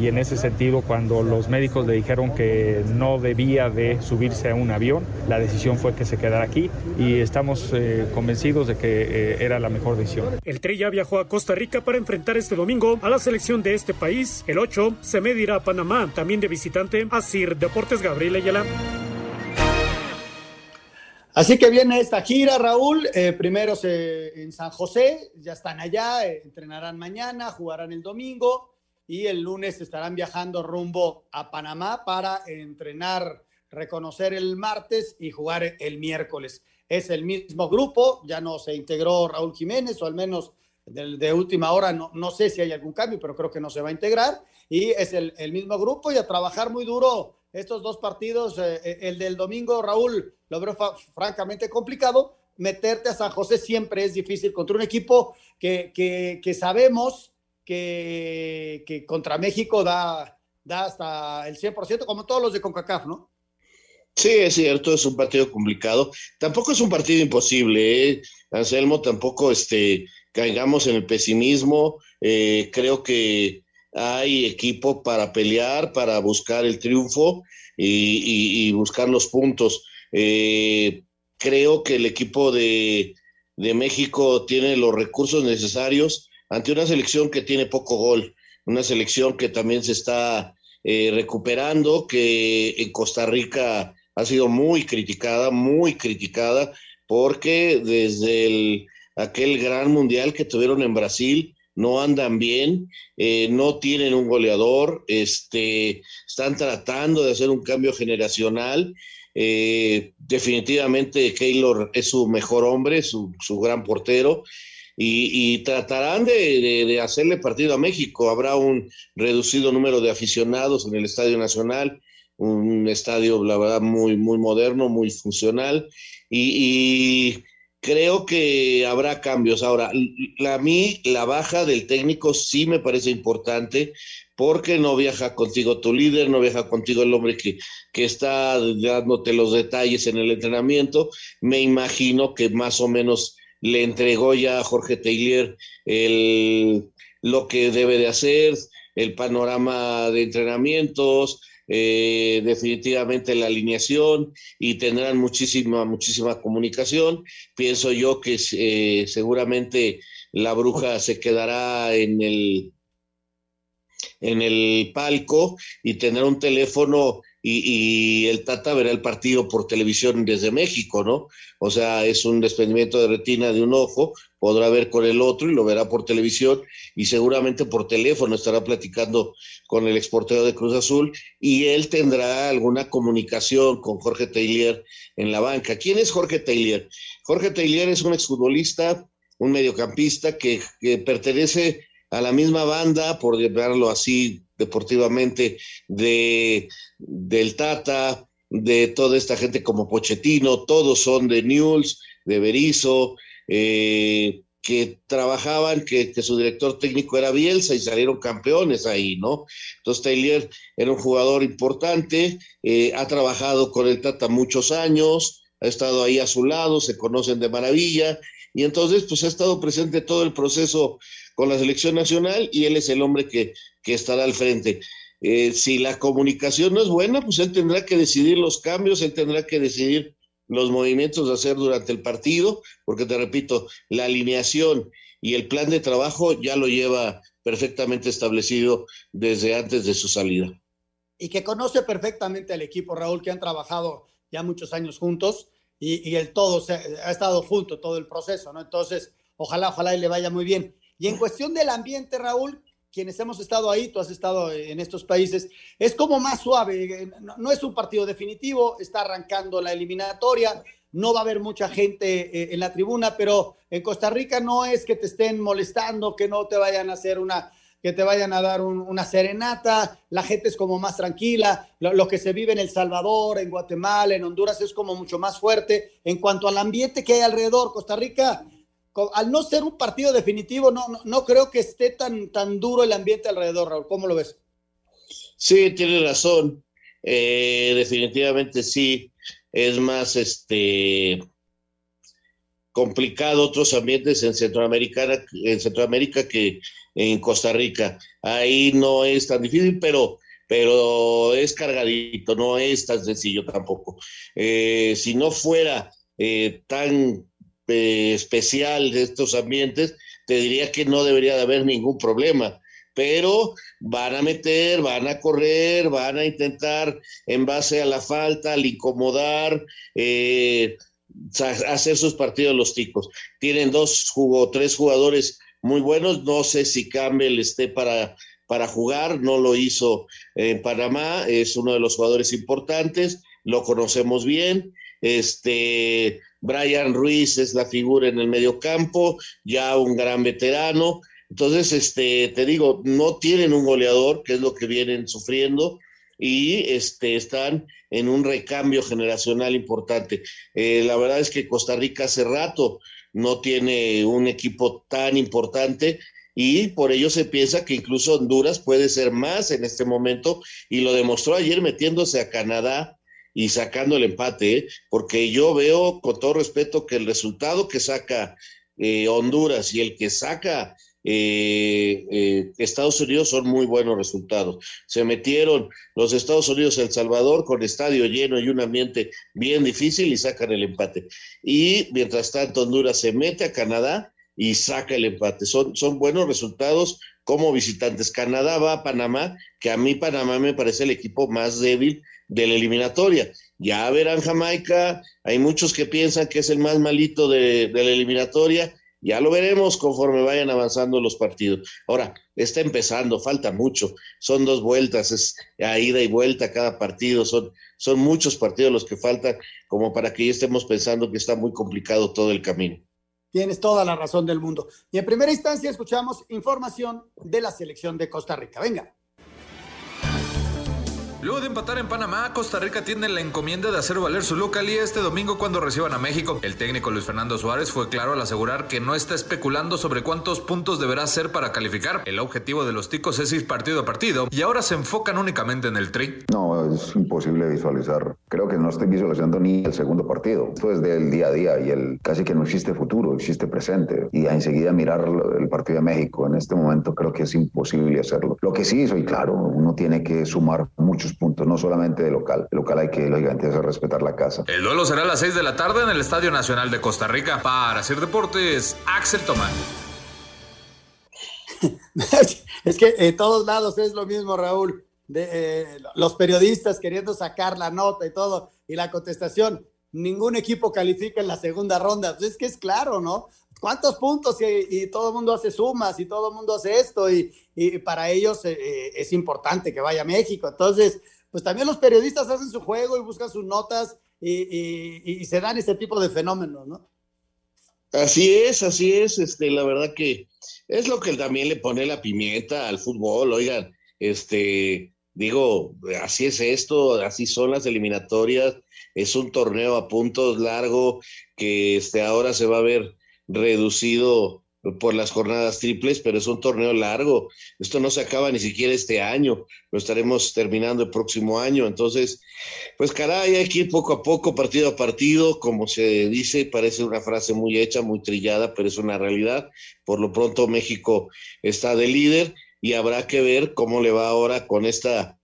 S3: y en ese sentido, cuando los médicos le dijeron que no debía de subirse a un avión, la decisión fue que se quedara aquí y estamos eh, convencidos de que eh, era la mejor decisión.
S17: El Tri ya viajó a Costa Rica para enfrentar este domingo a la selección de este país. El 8 se medirá a Panamá, también de visitante a Sir Deportes Gabriel Ayala.
S10: Así que viene esta gira, Raúl. Eh, primero se, en San José, ya están allá, eh, entrenarán mañana, jugarán el domingo y el lunes estarán viajando rumbo a Panamá para entrenar, reconocer el martes y jugar el miércoles. Es el mismo grupo, ya no se integró Raúl Jiménez, o al menos de, última hora, no, no, sé si hay algún cambio, pero creo que no se va a integrar. Y es el mismo grupo y a trabajar muy duro estos dos partidos, eh, eh, el del domingo, Raúl, lo veo francamente complicado. Meterte a San José siempre es difícil contra un equipo que, que, sabemos que, que, contra México da, da hasta el 100%, como todos los de CONCACAF, ¿no?
S9: Sí, es cierto, es un partido complicado. Tampoco es un partido imposible, ¿eh? Anselmo, tampoco este, caigamos en el pesimismo. Eh, creo que hay equipo para pelear, para buscar el triunfo y, buscar los puntos. Eh, creo que el equipo de, México tiene los recursos necesarios ante una selección que tiene poco gol, una selección que también se está eh, recuperando, que en Costa Rica ha sido muy criticada, muy criticada, porque desde el, aquel gran mundial que tuvieron en Brasil, no andan bien, eh, no tienen un goleador, este, están tratando de hacer un cambio generacional. Eh, definitivamente Keylor es su mejor hombre, su, gran portero, y, tratarán de, hacerle partido a México. Habrá un reducido número de aficionados en el Estadio Nacional, un estadio, la verdad, muy, muy moderno, muy funcional, y creo que habrá cambios. Ahora, a mí la baja del técnico sí me parece importante porque no viaja contigo tu líder, no viaja contigo el hombre que, que está dándote los detalles en el entrenamiento. Me imagino que más o menos le entregó ya a Jorge Taylor lo que debe de hacer, el panorama de entrenamientos, eh, definitivamente la alineación y tendrán muchísima, muchísima comunicación. Pienso yo que eh, seguramente la bruja se quedará en el, en el palco y tendrá un teléfono y, el Tata verá el partido por televisión desde México, ¿no? O sea, es un desprendimiento de retina de un ojo, podrá ver con el otro y lo verá por televisión y seguramente por teléfono estará platicando con el exportero de Cruz Azul y él tendrá alguna comunicación con Jorge Taylor en la banca. ¿Quién es Jorge Taylor? Jorge Taylor es un exfutbolista, un mediocampista que, que pertenece a la misma banda, por llamarlo así deportivamente, de, del Tata, de toda esta gente como Pochettino, todos son de Newell's, de Berizzo, eh, que trabajaban, que, su director técnico era Bielsa y salieron campeones ahí, ¿no? Entonces Taylor era un jugador importante, eh, ha trabajado con el Tata muchos años, ha estado ahí a su lado, se conocen de maravilla, y entonces pues ha estado presente todo el proceso con la selección nacional y él es el hombre que, que estará al frente. Eh, si la comunicación no es buena, pues él tendrá que decidir los cambios, él tendrá que decidir los movimientos de hacer durante el partido, porque te repito, la alineación y el plan de trabajo ya lo lleva perfectamente establecido desde antes de su salida.
S10: Y que conoce perfectamente al equipo, Raúl, que han trabajado ya muchos años juntos y, y el todo se, ha estado junto todo el proceso, ¿no? Entonces, ojalá, ojalá y le vaya muy bien. Y en cuestión del ambiente, Raúl, quienes hemos estado ahí, tú has estado en estos países, es como más suave, no, es un partido definitivo, está arrancando la eliminatoria, no va a haber mucha gente eh, en la tribuna, pero en Costa Rica no es que te estén molestando, que no te vayan a hacer una, que te vayan a dar una serenata, la gente es como más tranquila, lo, lo, que se vive en El Salvador, en Guatemala, en Honduras es como mucho más fuerte. En cuanto al ambiente que hay alrededor, Costa Rica al no ser un partido definitivo, no, no, creo que esté tan, tan duro el ambiente alrededor, Raúl. ¿Cómo lo ves?
S9: Sí, tiene razón. Eh, definitivamente sí. Es más este complicado otros ambientes en Centroamérica, en Centroamérica que en Costa Rica. Ahí no es tan difícil, pero, pero es cargadito, no es tan sencillo tampoco. Eh, si no fuera eh, tan eh, especial de estos ambientes, te diría que no debería de haber ningún problema. Pero van a meter, van a correr, van a intentar en base a la falta, al incomodar, eh, hacer sus partidos los ticos. Tienen dos o tres jugadores muy buenos. No sé si Campbell esté para, para jugar, no lo hizo en Panamá, es uno de los jugadores importantes, lo conocemos bien. Este, Brian Ruiz es la figura en el medio campo, ya un gran veterano. Entonces, este, te digo, no tienen un goleador, que es lo que vienen sufriendo, y este, están en un recambio generacional importante. Eh, la verdad es que Costa Rica hace rato no tiene un equipo tan importante y por ello se piensa que incluso Honduras puede ser más en este momento y lo demostró ayer metiéndose a Canadá y sacando el empate, ¿eh? porque yo veo con todo respeto que el resultado que saca eh, Honduras y el que saca eh, Estados Unidos son muy buenos resultados. Se metieron los Estados Unidos El Salvador con estadio lleno y un ambiente bien difícil y sacan el empate. Y mientras tanto Honduras se mete a Canadá y saca el empate. Son, son buenos resultados como visitantes. Canadá va a Panamá, que a mí Panamá me parece el equipo más débil de la eliminatoria. Ya verán Jamaica, hay muchos que piensan que es el más malito de, la eliminatoria, ya lo veremos conforme vayan avanzando los partidos. Ahora, está empezando, falta mucho, son dos vueltas, es ida y vuelta cada partido, son, son muchos partidos los que faltan como para que ya estemos pensando que está muy complicado todo el camino.
S10: Tienes toda la razón del mundo. Y en primera instancia escuchamos información de la selección de Costa Rica. Venga.
S13: Luego de empatar en Panamá, Costa Rica tiene la encomienda de hacer valer su localía este domingo cuando reciban a México. El técnico Luis Fernando Suárez fue claro al asegurar que no está especulando sobre cuántos puntos deberá hacer para calificar. El objetivo de los ticos es ir partido a partido y ahora se enfocan únicamente en el tri.
S18: No, es imposible visualizar. Creo que no estoy visualizando ni el segundo partido. Esto es del día a día y el casi que no existe futuro, existe presente. Y enseguida mirar el partido de México en este momento creo que es imposible hacerlo. Lo que sí soy claro, uno tiene que sumar muchos puntos, no solamente de local. De local hay que, lógicamente, hacer respetar la casa.
S13: El duelo será a las 6 de la tarde en el Estadio Nacional de Costa Rica. Para hacer deportes, Axel Tomás.
S10: es que en todos lados es lo mismo, Raúl. De, eh, los periodistas queriendo sacar la nota y todo, y la contestación, ningún equipo califica en la segunda ronda. Pues es que es claro, ¿no? ¿Cuántos puntos? Y, y, todo el mundo hace sumas y todo el mundo hace esto y, y para ellos eh, eh, es importante que vaya a México. Entonces, pues también los periodistas hacen su juego y buscan sus notas y, se dan este tipo de fenómenos, ¿no?
S9: Así es, así es. Este, la verdad que es lo que también le pone la pimienta al fútbol. Oigan, este, digo, así es esto, así son las eliminatorias. Es un torneo a puntos largo que este, ahora se va a ver reducido por las jornadas triples, pero es un torneo largo. Esto no se acaba ni siquiera este año, lo estaremos terminando el próximo año. Entonces, pues caray, hay que ir poco a poco, partido a partido, como se dice, parece una frase muy hecha, muy trillada, pero es una realidad. Por lo pronto México está de líder y habrá que ver cómo le va ahora con esta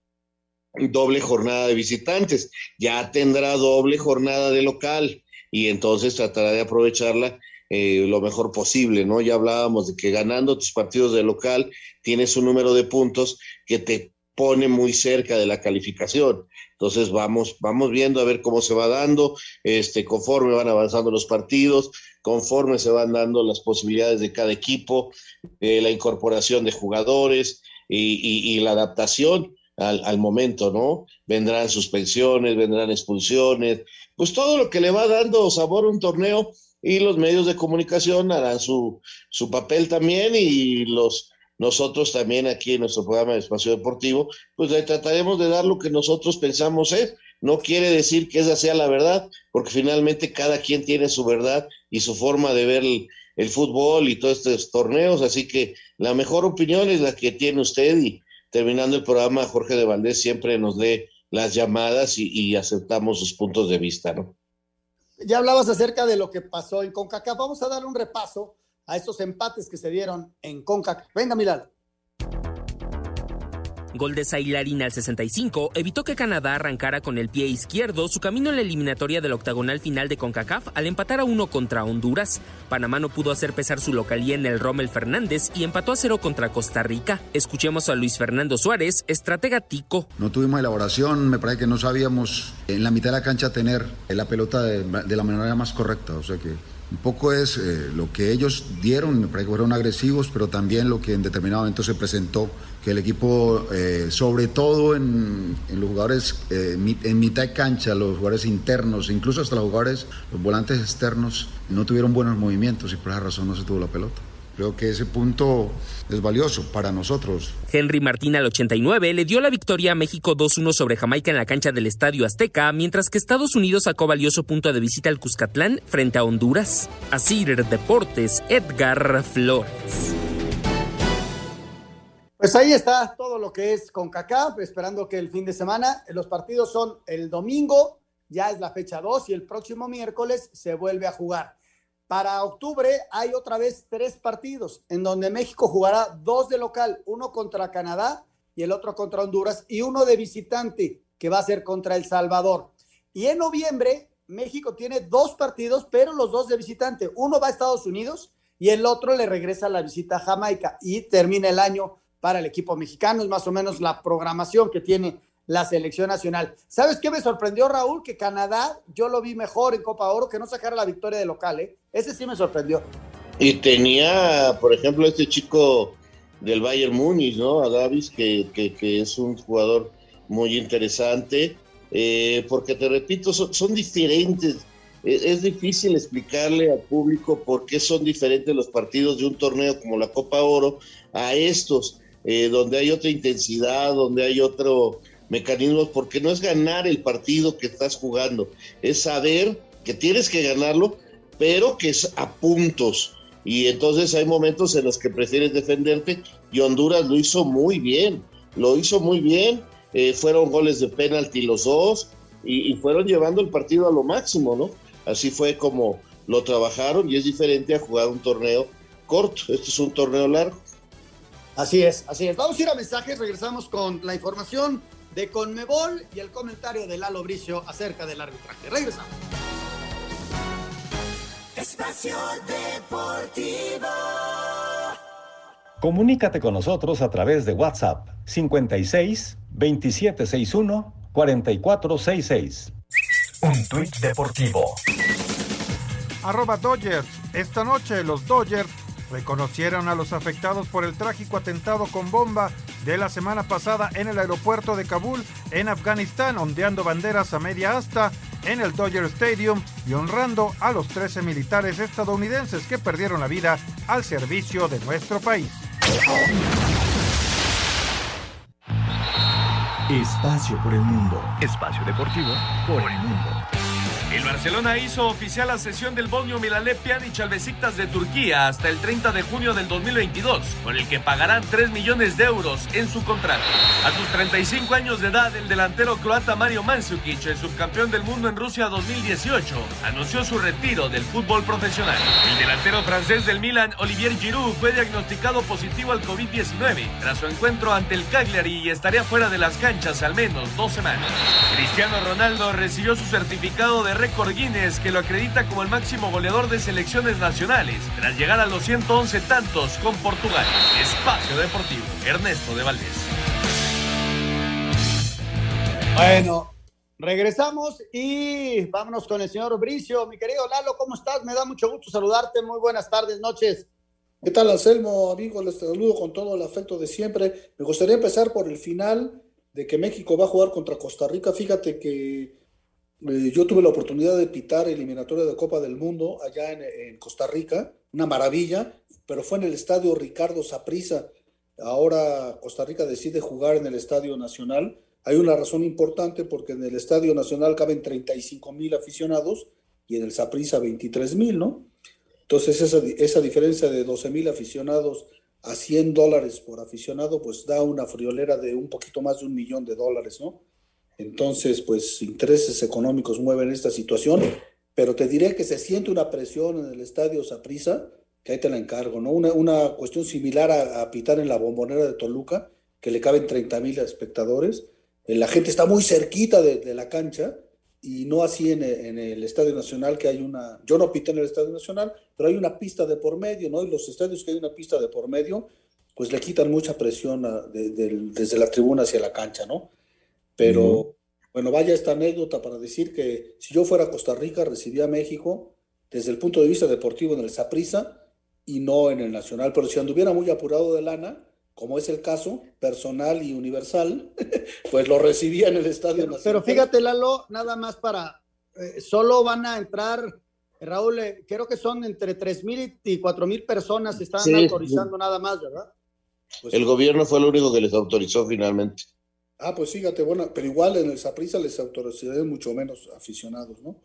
S9: doble jornada de visitantes. Ya tendrá doble jornada de local y entonces tratará de aprovecharla eh, lo mejor posible, ¿no? Ya hablábamos de que ganando tus partidos de local tienes un número de puntos que te pone muy cerca de la calificación. Entonces vamos, vamos viendo a ver cómo se va dando, este, conforme van avanzando los partidos, conforme se van dando las posibilidades de cada equipo, eh, la incorporación de jugadores y, la adaptación al, al, momento, ¿no? Vendrán suspensiones, vendrán expulsiones, pues todo lo que le va dando sabor a un torneo y los medios de comunicación harán su, su papel también y los nosotros también aquí en nuestro programa de Espacio Deportivo, pues trataremos de dar lo que nosotros pensamos es. No quiere decir que esa sea la verdad, porque finalmente cada quien tiene su verdad y su forma de ver el, fútbol y todos estos torneos, así que la mejor opinión es la que tiene usted y terminando el programa, Jorge de Valdés siempre nos lee las llamadas y, y aceptamos sus puntos de vista, ¿no?
S10: Ya hablabas acerca de lo que pasó en CONCACAF. Vamos a dar un repaso a estos empates que se dieron en CONCACAF. Venga, Milán.
S11: Gol de Sailarín al 65 evitó que Canadá arrancara con el pie izquierdo su camino en la eliminatoria del octagonal final de CONCACAF al empatar a uno contra Honduras. Panamá no pudo hacer pesar su localía en el Rommel Fernández y empató a cero contra Costa Rica. Escuchemos a Luis Fernando Suárez, estratega tico.
S19: No tuvimos elaboración, me parece que no sabíamos en la mitad de la cancha tener la pelota de, de la manera más correcta, o sea que un poco es eh, lo que ellos dieron, fueron agresivos, pero también lo que en determinado momento se presentó, que el equipo, eh, sobre todo en, los jugadores eh, en mitad de cancha, los jugadores internos, incluso hasta los jugadores, los volantes externos, no tuvieron buenos movimientos y por esa razón no se tuvo la pelota. Creo que ese punto es valioso para nosotros.
S11: Henry Martín al 89 le dio la victoria a México 2-1 sobre Jamaica en la cancha del Estadio Azteca, mientras que Estados Unidos sacó valioso punto de visita al Cuscatlán frente a Honduras. Asir Deportes, Edgar Flores.
S10: Pues ahí está todo lo que es con CACAF, esperando que el fin de semana, los partidos son el domingo, ya es la fecha 2 y el próximo miércoles se vuelve a jugar. Para octubre hay otra vez tres partidos en donde México jugará dos de local, uno contra Canadá y el otro contra Honduras y uno de visitante que va a ser contra El Salvador. Y en noviembre México tiene dos partidos, pero los dos de visitante. Uno va a Estados Unidos y el otro le regresa la visita a Jamaica y termina el año para el equipo mexicano. Es más o menos la programación que tiene la selección nacional. ¿Sabes qué me sorprendió, Raúl? Que Canadá, yo lo vi mejor en Copa Oro, que no sacara la victoria de local, ¿eh? Ese sí me sorprendió.
S9: Y tenía, por ejemplo, este chico del Bayern Múnich, ¿no? A Davis, que, que, es un jugador muy interesante, eh, porque te repito, son, diferentes. Es, difícil explicarle al público por qué son diferentes los partidos de un torneo como la Copa Oro a estos, eh, donde hay otra intensidad, donde hay otro mecanismos, porque no es ganar el partido que estás jugando, es saber que tienes que ganarlo, pero que es a puntos. Y entonces hay momentos en los que prefieres defenderte y Honduras lo hizo muy bien, lo hizo muy bien. Eh, fueron goles de penalti los dos y, y, fueron llevando el partido a lo máximo, ¿no? Así fue como lo trabajaron y es diferente a jugar un torneo corto. Este es un torneo largo.
S10: Así es, así es. Vamos a ir a mensajes, regresamos con la información de Conmebol y el comentario de Lalo Bricio acerca del arbitraje. Regresamos.
S14: Espacio Deportivo.
S20: Comunícate con nosotros a través de WhatsApp 56 2761 4466.
S15: Un tuit deportivo.
S1: Arroba Dodgers. Esta noche los Dodgers reconocieron a los afectados por el trágico atentado con bomba de la semana pasada en el aeropuerto de Kabul, en Afganistán, ondeando banderas a media asta en el Dodger Stadium y honrando a los 13 militares estadounidenses que perdieron la vida al servicio de nuestro país.
S15: Espacio por el mundo. Espacio deportivo por el mundo.
S21: El Barcelona hizo oficial la sesión del Bonio Milané Pjanic al Besiktas de Turquía hasta el 30 de junio del 2022, con el que pagarán 3 millones de euros en su contrato. A sus 35 años de edad, el delantero croata Mario Mandzukic, el subcampeón del mundo en Rusia 2018, anunció su retiro del fútbol profesional. El delantero francés del Milan, Olivier Giroud, fue diagnosticado positivo al COVID-19 tras su encuentro ante el Cagliari y estaría fuera de las canchas al menos dos semanas. Cristiano Ronaldo recibió su certificado de récord Guinness que lo acredita como el máximo goleador de selecciones nacionales tras llegar a los 111 tantos con Portugal. Espacio Deportivo, Ernesto de Valdés.
S10: Bueno, regresamos y vámonos con el señor Bricio. Mi querido Lalo, ¿cómo estás? Me da mucho gusto saludarte. Muy buenas tardes, noches.
S22: ¿Qué tal, Anselmo, amigo? Les saludo con todo el afecto de siempre. Me gustaría empezar por el final de que México va a jugar contra Costa Rica. Fíjate que eh, yo tuve la oportunidad de pitar eliminatoria de Copa del Mundo allá en, Costa Rica, una maravilla, pero fue en el estadio Ricardo Saprissa. Ahora Costa Rica decide jugar en el Estadio Nacional. Hay una razón importante porque en el Estadio Nacional caben 35 mil aficionados y en el Saprissa 23 mil, ¿no? Entonces esa, esa diferencia de 12 mil aficionados a 100 dólares por aficionado, pues da una friolera de un poquito más de un millón de dólares, ¿no? Entonces, pues intereses económicos mueven esta situación, pero te diré que se siente una presión en el estadio Saprisa, que ahí te la encargo, ¿no? Una, una cuestión similar a, pitar en la bombonera de Toluca, que le caben 30 mil espectadores. Eh, la gente está muy cerquita de, la cancha y no así en, en, el Estadio Nacional, que hay una, yo no pité en el Estadio Nacional, pero hay una pista de por medio, ¿no? Y los estadios que hay una pista de por medio, pues le quitan mucha presión desde la tribuna hacia la cancha, ¿no? Pero bueno, vaya esta anécdota para decir que si yo fuera a Costa Rica, recibía a México desde el punto de vista deportivo en el Saprisa y no en el Nacional. Pero si anduviera muy apurado de lana, como es el caso, personal y universal, pues lo recibía en el Estadio
S10: Nacional. Pero fíjate, Lalo, nada más para, eh, solo van a entrar, Raúl, eh, creo que son entre 3 mil y 4 mil personas están autorizando nada más, ¿verdad?
S9: Pues el gobierno fue el único que les autorizó finalmente.
S22: Ah, pues fíjate, bueno, pero igual en el Saprissa les autorizarían mucho menos aficionados, ¿no?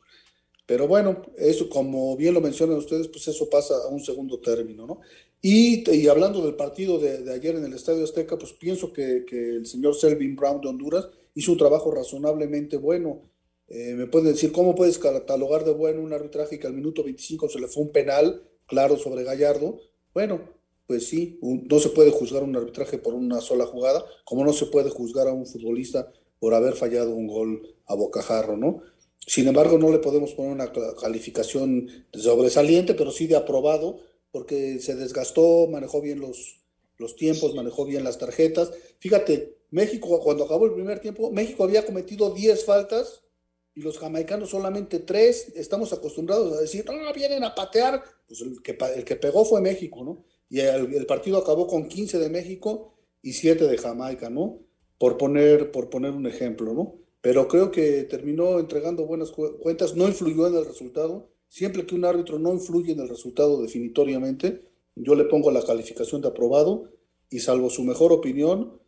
S22: Pero bueno, eso, como bien lo mencionan ustedes, pues eso pasa a un segundo término, ¿no? Y, y hablando del partido de, ayer en el Estadio Azteca, pues pienso que, que, el señor Selvin Brown de Honduras hizo un trabajo razonablemente bueno. Eh, me pueden decir, ¿cómo puedes catalogar de bueno un arbitraje que al minuto 25 se le fue un penal claro sobre Gallardo? Bueno, pues sí, no se puede juzgar un arbitraje por una sola jugada, como no se puede juzgar a un futbolista por haber fallado un gol a bocajarro, ¿no? Sin embargo, no le podemos poner una calificación sobresaliente, pero sí de aprobado, porque se desgastó, manejó bien los, los tiempos, manejó bien las tarjetas. Fíjate, México, cuando acabó el primer tiempo, México había cometido 10 faltas y los jamaicanos solamente 3. Estamos acostumbrados a decir, no, vienen a patear. Pues el que, el que pegó fue México, ¿no? Y el, partido acabó con 15 de México y 7 de Jamaica, ¿no? Por poner, por poner un ejemplo, ¿no? Pero creo que terminó entregando buenas cuentas, no influyó en el resultado. Siempre que un árbitro no influye en el resultado definitoriamente, yo le pongo la calificación de aprobado y salvo su mejor opinión,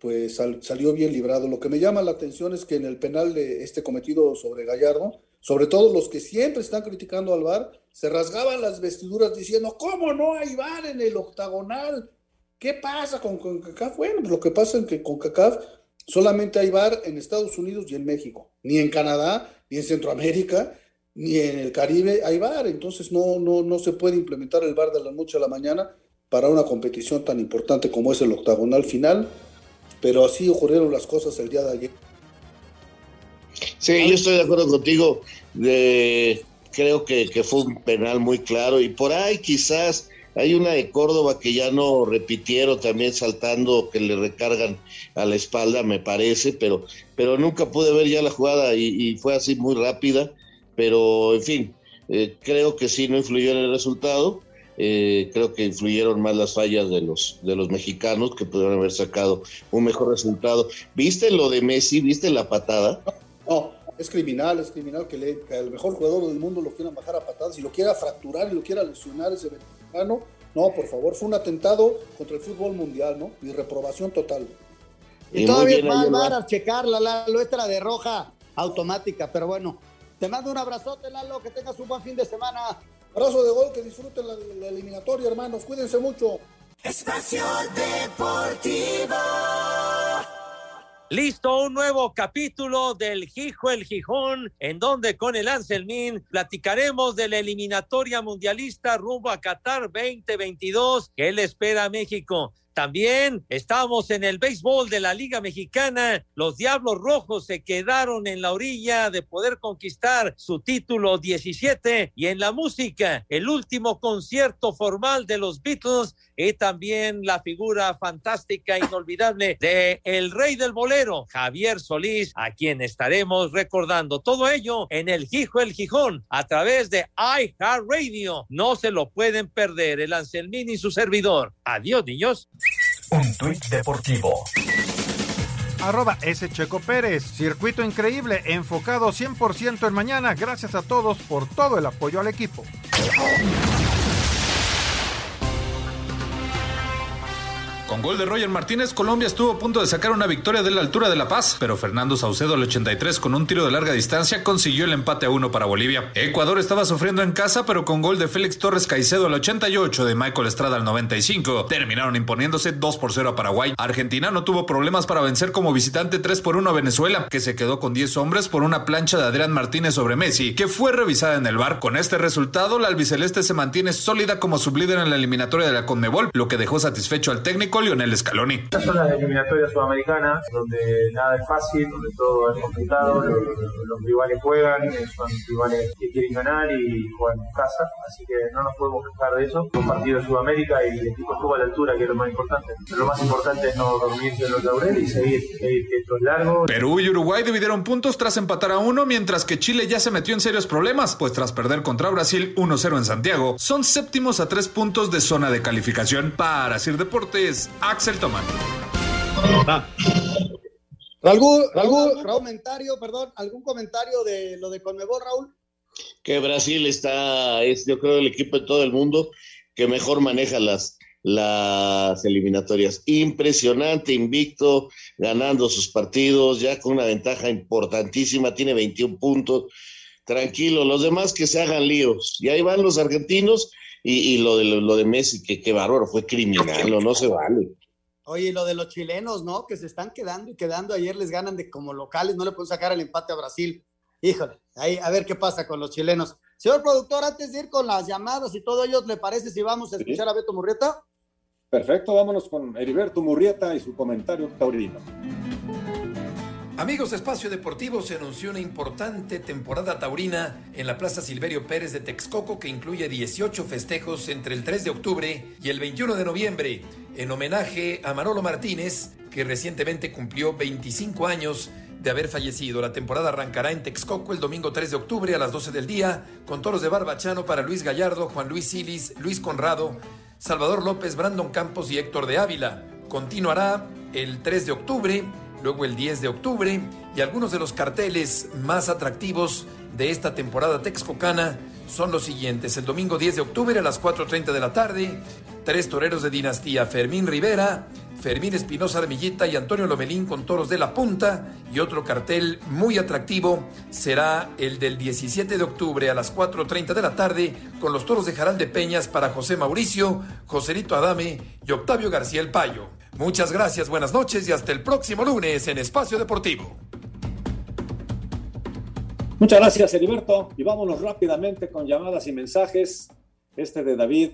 S22: pues salió bien librado. Lo que me llama la atención es que en el penal de este cometido sobre Gallardo, sobre todo los que siempre están criticando al VAR, se rasgaban las vestiduras diciendo, ¿cómo no hay VAR en el octagonal? ¿Qué pasa con CONCACAF? Bueno, pues lo que pasa es que con CONCACAF solamente hay VAR en Estados Unidos y en México, ni en Canadá, ni en Centroamérica, ni en el Caribe hay VAR, entonces no, no, no se puede implementar el VAR de la noche a la mañana para una competición tan importante como es el octagonal final, pero así ocurrieron las cosas el día de ayer.
S9: Sí, yo estoy de acuerdo contigo. De, creo que, fue un penal muy claro. Y por ahí quizás hay una de Córdoba que ya no repitieron también saltando, que le recargan a la espalda, me parece, pero, pero nunca pude ver ya la jugada y, fue así muy rápida. Pero en fin, eh, creo que sí no influyó en el resultado. Eh, creo que influyeron más las fallas de los, de los mexicanos que pudieron haber sacado un mejor resultado. ¿Viste lo de Messi? ¿Viste la patada?
S22: No, es criminal, es criminal que, le, el mejor jugador del mundo lo quieran bajar a patadas y lo quiera fracturar y lo quiera lesionar ese mexicano. No, por favor, fue un atentado contra el fútbol mundial, ¿no? Y reprobación total.
S10: Y, todavía va a checarla, la, lo extra de roja automática, pero bueno. Te mando un abrazote, Lalo, que tengas un buen fin de semana.
S22: Abrazo de gol, que disfruten la, la eliminatoria, hermanos. Cuídense mucho.
S14: Espacio Deportivo.
S23: Listo, un nuevo capítulo del Gijo el Gijón, en donde con el Anselmín platicaremos de la eliminatoria mundialista rumbo a Qatar 2022. ¿Qué le espera a México? También estamos en el béisbol de la Liga Mexicana. Los Diablos Rojos se quedaron en la orilla de poder conquistar su título 17. Y en la música, el último concierto formal de los Beatles y también la figura fantástica, inolvidable de el rey del bolero, Javier Solís, a quien estaremos recordando. Todo ello en el Gijo el Gijón a través de iHeartRadio. No se lo pueden perder el Anselmín y su servidor. Adiós, niños.
S15: Un tuit deportivo.
S1: Arroba S. Checo Pérez. Circuito increíble, enfocado 100% en mañana. Gracias a todos por todo el apoyo al equipo.
S13: Con gol de Roger Martínez, Colombia estuvo a punto de sacar una victoria de la altura de La Paz, pero Fernando Saucedo al 83 con un tiro de larga distancia consiguió el empate a uno para Bolivia. Ecuador estaba sufriendo en casa, pero con gol de Félix Torres Caicedo al 88 de Michael Estrada al 95, terminaron imponiéndose 2 por 0 a Paraguay. Argentina no tuvo problemas para vencer como visitante 3 por 1 a Venezuela, que se quedó con 10 hombres por una plancha de Adrián Martínez sobre Messi, que fue revisada en el bar. Con este resultado, la albiceleste se mantiene sólida como sublíder en la eliminatoria de la Conmebol, lo que dejó satisfecho al técnico Lionel Scaloni.
S24: Estas son las eliminatorias sudamericanas, donde nada es fácil, donde todo es complicado, los, los rivales juegan, son rivales que quieren ganar y juegan en casa, así que no nos podemos quejar de eso. Un partido de Sudamérica y el equipo estuvo a la altura, que es lo más importante. Pero lo más importante es no dormirse en los laureles y seguir, seguir, que esto es largo.
S13: Perú y Uruguay dividieron puntos tras empatar a uno, mientras que Chile ya se metió en serios problemas, pues tras perder contra Brasil 1-0 en Santiago, son séptimos a tres puntos de zona de calificación. Para Sir Deportes, Axel Tomán.
S10: Raúl, comentario, perdón, ¿algún comentario de lo de Conmebol, Raúl?
S9: Que Brasil está, es yo creo el equipo de todo el mundo que mejor maneja las, las eliminatorias. Impresionante, invicto, ganando sus partidos, ya con una ventaja importantísima, tiene 21 puntos. Tranquilo, los demás que se hagan líos. Y ahí van los argentinos y, y lo, de, lo de Messi, que qué bárbaro, fue criminal, no, no se vale.
S10: Oye, lo de los chilenos, ¿no? Que se están quedando y quedando. Ayer les ganan de como locales, no le pueden sacar el empate a Brasil. Híjole, ahí a ver qué pasa con los chilenos. Señor productor, antes de ir con las llamadas y todo ello, ¿le parece si vamos a escuchar a Beto Murrieta?
S25: Perfecto, vámonos con Heriberto Murrieta y su comentario taurino.
S26: Amigos de Espacio Deportivo, se anunció una importante temporada taurina en la Plaza Silverio Pérez de Texcoco que incluye 18 festejos entre el 3 de octubre y el 21 de noviembre en homenaje a Manolo Martínez, que recientemente cumplió 25 años de haber fallecido. La temporada arrancará en Texcoco el domingo 3 de octubre a las 12 del día con toros de Barbachano para Luis Gallardo, Juan Luis Silis, Luis Conrado, Salvador López, Brandon Campos y Héctor de Ávila. Continuará el 3 de octubre luego el 10 de octubre y algunos de los carteles más atractivos de esta temporada texcocana son los siguientes. El domingo 10 de octubre a las 4.30 de la tarde, tres toreros de dinastía, Fermín Rivera, Fermín Espinosa Armillita y Antonio Lomelín con toros de la punta y otro cartel muy atractivo será el del 17 de octubre a las 4.30 de la tarde con los toros de Jaral de Peñas para José Mauricio, Joselito Adame y Octavio García El Payo. Muchas gracias, buenas noches y hasta el próximo lunes en Espacio Deportivo.
S25: Muchas gracias, Heriberto. Y vámonos rápidamente con llamadas y mensajes. Este de David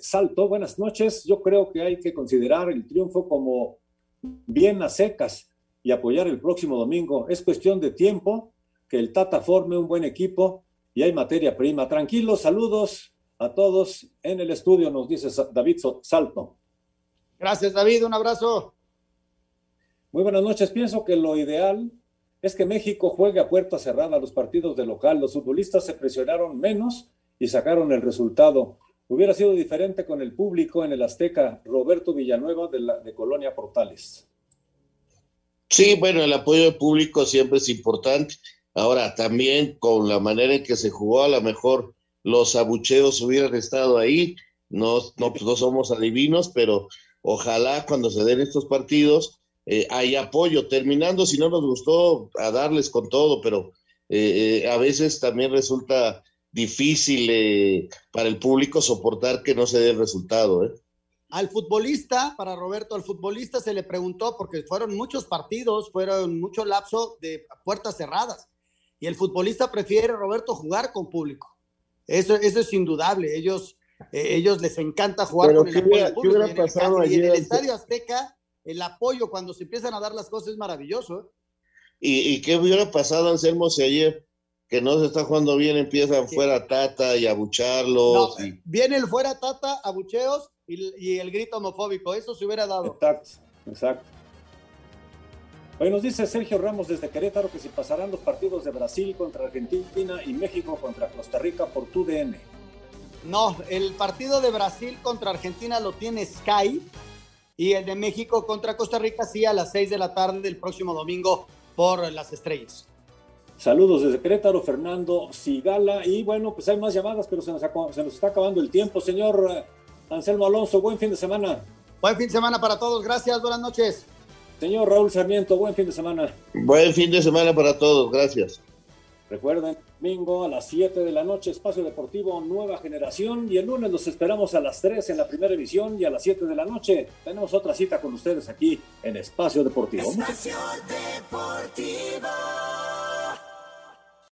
S25: Salto. Buenas noches. Yo creo que hay que considerar el triunfo como bien a secas y apoyar el próximo domingo. Es cuestión de tiempo que el Tata forme un buen equipo y hay materia prima. Tranquilos, saludos a todos en el estudio, nos dice David Salto.
S10: Gracias, David. Un abrazo.
S25: Muy buenas noches. Pienso que lo ideal es que México juegue a puerta cerrada los partidos de local. Los futbolistas se presionaron menos y sacaron el resultado. Hubiera sido diferente con el público en el Azteca. Roberto Villanueva de, la, de Colonia Portales.
S9: Sí, bueno, el apoyo del público siempre es importante. Ahora, también con la manera en que se jugó, a lo mejor los abucheos hubieran estado ahí. No, no, pues somos adivinos, pero ojalá cuando se den estos partidos eh, hay apoyo. Terminando, si no nos gustó, a darles con todo, pero eh, eh, a veces también resulta difícil eh, para el público soportar que no se dé el resultado. ¿eh?
S10: Al futbolista, para Roberto, al futbolista se le preguntó, porque fueron muchos partidos, fueron mucho lapso de puertas cerradas. Y el futbolista prefiere, Roberto, jugar con público. Eso, eso es indudable. Ellos, eh, ellos les encanta jugar
S9: Pero
S10: con el
S9: ¿qué
S10: apoyo
S9: hubiera-
S10: público. en el ca- y en el
S9: ayer?
S10: Estadio Azteca, el apoyo cuando se empiezan a dar las cosas es maravilloso. ¿eh?
S9: ¿Y, y qué hubiera pasado, Anselmo, si ayer que no se está jugando bien empiezan fuera Tata y
S10: No,
S9: abucharlos? y-
S10: viene el fuera Tata, abucheos y, y el grito homofóbico. Eso se hubiera dado.
S25: Exacto, exacto. Hoy nos dice Sergio Ramos desde Querétaro que se pasarán los partidos de Brasil contra Argentina y México contra Costa Rica por tu DN.
S10: No, el partido de Brasil contra Argentina lo tiene Sky y el de México contra Costa Rica sí a las 6 de la tarde del próximo domingo por las estrellas.
S25: Saludos desde Querétaro, Fernando Sigala. Y bueno, pues hay más llamadas, pero se nos, acaba- se nos está acabando el tiempo. Señor eh, Anselmo Alonso, buen fin de semana.
S10: Buen fin de semana para todos, gracias, buenas noches.
S25: Señor Raúl Sarmiento, buen fin de semana.
S9: Buen fin de semana para todos, gracias.
S25: Recuerden, domingo a las 7 de la noche, Espacio Deportivo Nueva Generación. Y el lunes los esperamos a las 3 en la primera edición y a las 7 de la noche tenemos otra cita con ustedes aquí en Espacio Deportivo.
S14: Espacio Deportivo.